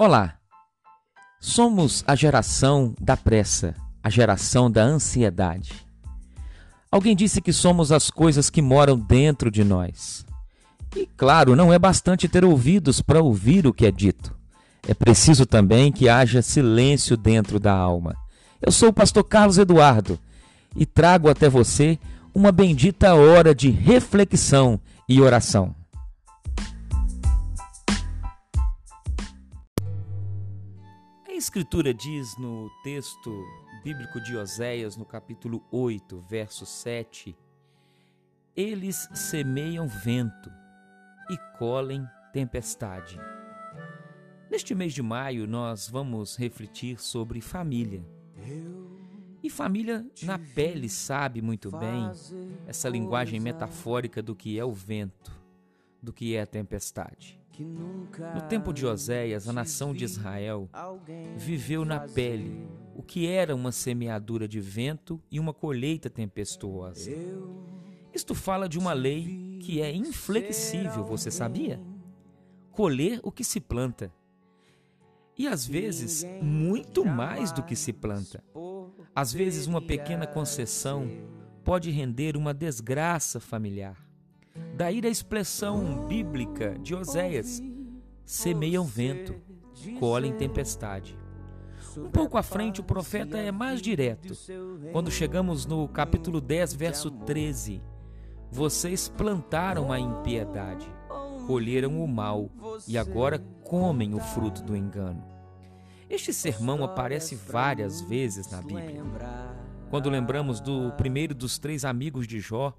Olá! Somos a geração da pressa, a geração da ansiedade. Alguém disse que somos as coisas que moram dentro de nós. E claro, não é bastante ter ouvidos para ouvir o que é dito. É preciso também que haja silêncio dentro da alma. Eu sou o pastor Carlos Eduardo e trago até você uma bendita hora de reflexão e oração. Escritura diz no texto bíblico de Oséias, no capítulo 8, verso 7, eles semeiam vento e colhem tempestade. Neste mês de maio, nós vamos refletir sobre família. E família na pele sabe muito bem essa linguagem metafórica do que é o vento, do que é a tempestade. No tempo de Oséias, a nação de Israel viveu na pele o que era uma semeadura de vento e uma colheita tempestuosa. Isto fala de uma lei que é inflexível, você sabia? Colher o que se planta. E às vezes, muito mais do que se planta. Às vezes, uma pequena concessão pode render uma desgraça familiar. Daí a expressão bíblica de Oséias: semeiam vento, colhem tempestade. Um pouco à frente, o profeta é mais direto. Quando chegamos no capítulo 10, verso 13: Vocês plantaram a impiedade, colheram o mal e agora comem o fruto do engano. Este sermão aparece várias vezes na Bíblia. Quando lembramos do primeiro dos três amigos de Jó,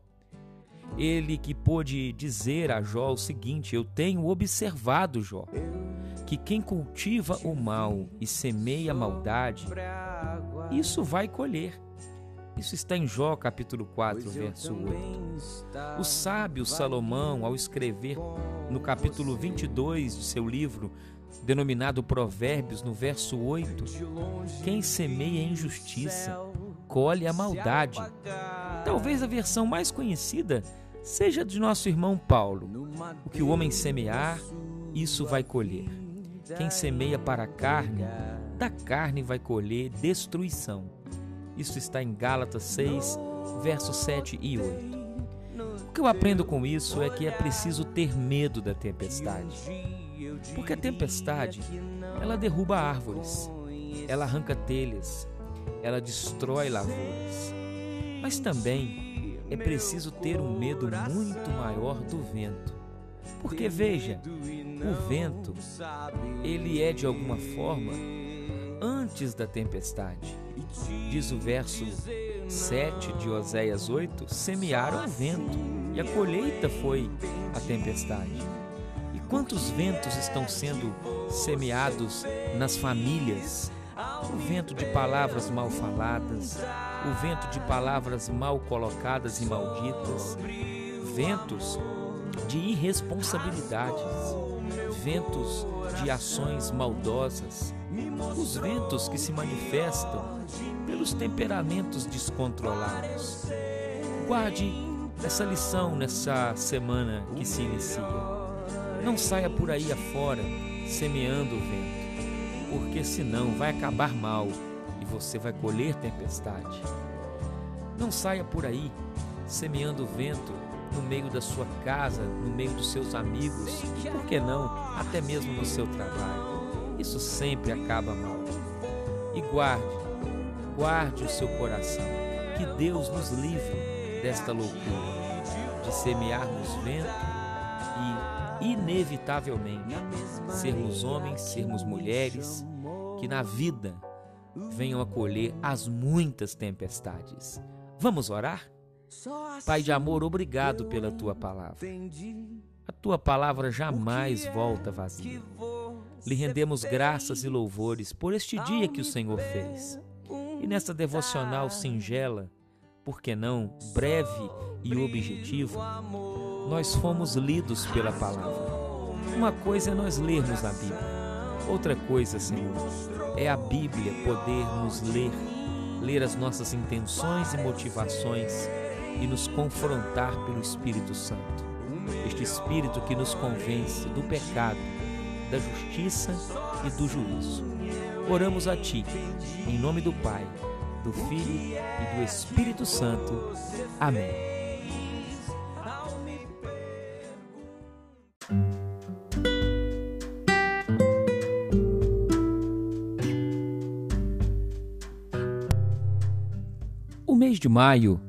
ele que pôde dizer a Jó o seguinte: Eu tenho observado, Jó, que quem cultiva o mal e semeia a maldade, isso vai colher. Isso está em Jó capítulo 4, verso 8. O sábio Salomão, ao escrever no capítulo 22 de seu livro, denominado Provérbios, no verso 8, quem semeia injustiça, colhe a maldade. Talvez a versão mais conhecida seja de nosso irmão Paulo. O que o homem semear, isso vai colher. Quem semeia para a carne, da carne vai colher destruição. Isso está em Gálatas 6, versos 7 e 8. O que eu aprendo com isso é que é preciso ter medo da tempestade. Porque a tempestade, ela derruba árvores, ela arranca telhas, ela destrói lavouras. Mas também é preciso ter um medo muito maior do vento. Porque veja, o vento, ele é de alguma forma antes da tempestade. Diz o verso 7 de Oséias 8: semearam o vento, e a colheita foi a tempestade. E quantos ventos estão sendo semeados nas famílias, o vento de palavras mal faladas, o vento de palavras mal colocadas e malditas, ventos de irresponsabilidades, ventos de ações maldosas, os ventos que se manifestam pelos temperamentos descontrolados. Guarde essa lição nessa semana que se inicia. Não saia por aí afora semeando o vento porque senão vai acabar mal e você vai colher tempestade. Não saia por aí semeando vento no meio da sua casa, no meio dos seus amigos, por que não, até mesmo no seu trabalho. Isso sempre acaba mal. E guarde, guarde o seu coração, que Deus nos livre desta loucura de semearmos vento inevitavelmente, sermos homens, sermos mulheres, que na vida venham a colher as muitas tempestades. Vamos orar? Pai de amor, obrigado pela tua palavra. A tua palavra jamais volta vazia. Lhe rendemos graças e louvores por este dia que o Senhor fez. E nesta devocional singela, por que não breve e objetivo, nós fomos lidos pela palavra. Uma coisa é nós lermos a Bíblia, outra coisa, Senhor, é a Bíblia poder nos ler, ler as nossas intenções e motivações e nos confrontar pelo Espírito Santo. Este Espírito que nos convence do pecado, da justiça e do juízo. Oramos a Ti, em nome do Pai, do Filho e do Espírito Santo. Amém. Mês de maio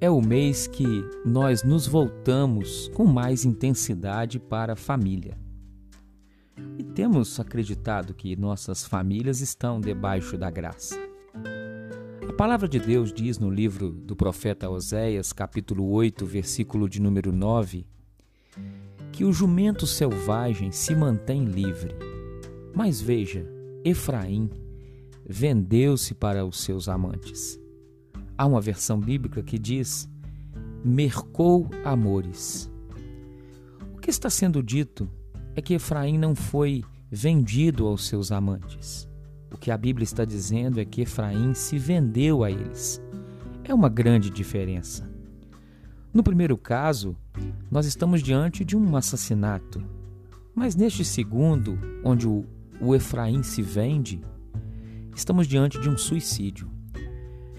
é o mês que nós nos voltamos com mais intensidade para a família. E temos acreditado que nossas famílias estão debaixo da graça. A palavra de Deus diz no livro do profeta Oséias, capítulo 8, versículo de número 9, que o jumento selvagem se mantém livre. Mas veja, Efraim vendeu-se para os seus amantes. Há uma versão bíblica que diz: mercou amores. O que está sendo dito é que Efraim não foi vendido aos seus amantes. O que a Bíblia está dizendo é que Efraim se vendeu a eles. É uma grande diferença. No primeiro caso, nós estamos diante de um assassinato. Mas neste segundo, onde o, o Efraim se vende, estamos diante de um suicídio.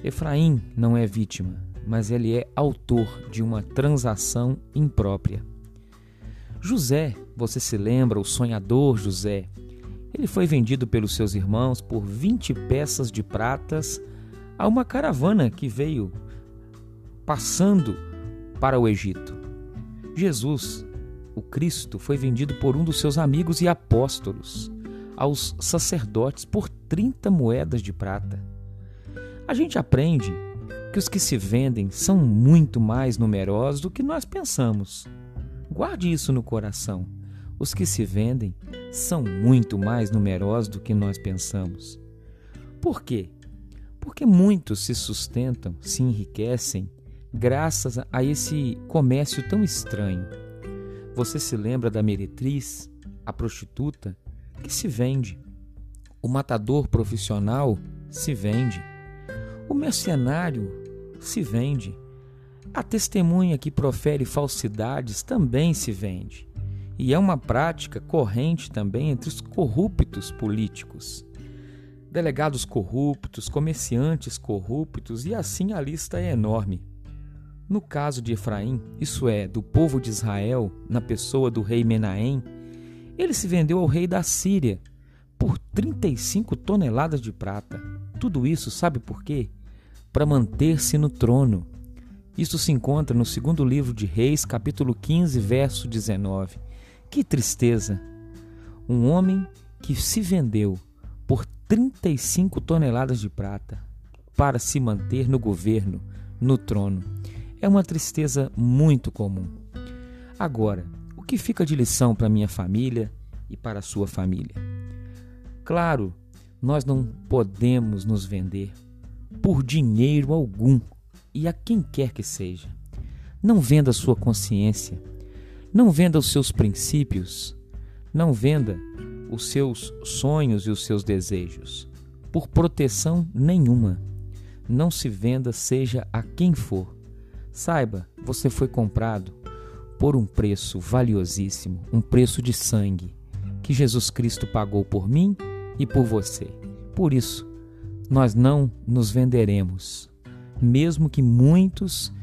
Efraim não é vítima, mas ele é autor de uma transação imprópria. José, você se lembra, o sonhador José, ele foi vendido pelos seus irmãos por 20 peças de pratas a uma caravana que veio passando para o Egito. Jesus, o Cristo, foi vendido por um dos seus amigos e apóstolos aos sacerdotes por 30 moedas de prata. A gente aprende que os que se vendem são muito mais numerosos do que nós pensamos. Guarde isso no coração. Os que se vendem são muito mais numerosos do que nós pensamos. Por quê? Porque muitos se sustentam, se enriquecem, graças a esse comércio tão estranho. Você se lembra da meretriz, a prostituta, que se vende. O matador profissional se vende. O mercenário se vende. A testemunha que profere falsidades também se vende. E é uma prática corrente também entre os corruptos políticos. Delegados corruptos, comerciantes corruptos, e assim a lista é enorme. No caso de Efraim, isso é, do povo de Israel, na pessoa do rei Menahem, ele se vendeu ao rei da Síria por 35 toneladas de prata. Tudo isso, sabe por quê? Para manter-se no trono. Isso se encontra no segundo livro de Reis, capítulo 15, verso 19. Que tristeza! Um homem que se vendeu por 35 toneladas de prata para se manter no governo, no trono. É uma tristeza muito comum. Agora, o que fica de lição para minha família e para a sua família? Claro, nós não podemos nos vender por dinheiro algum e a quem quer que seja. Não venda sua consciência, não venda os seus princípios, não venda os seus sonhos e os seus desejos, por proteção nenhuma. Não se venda, seja a quem for. Saiba, você foi comprado por um preço valiosíssimo, um preço de sangue, que Jesus Cristo pagou por mim e por você. Por isso, nós não nos venderemos, mesmo que muitos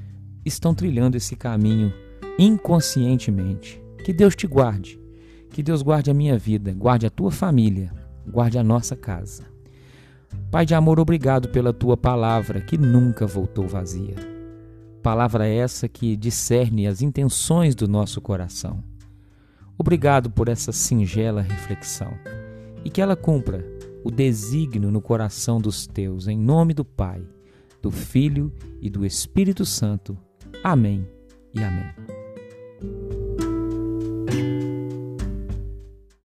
estão trilhando esse caminho inconscientemente. Que Deus te guarde, que Deus guarde a minha vida, guarde a tua família, guarde a nossa casa. Pai de amor, obrigado pela tua palavra que nunca voltou vazia. Palavra essa que discerne as intenções do nosso coração. Obrigado por essa singela reflexão e que ela cumpra o desígnio no coração dos teus, em nome do Pai, do Filho e do Espírito Santo. Amém e amém.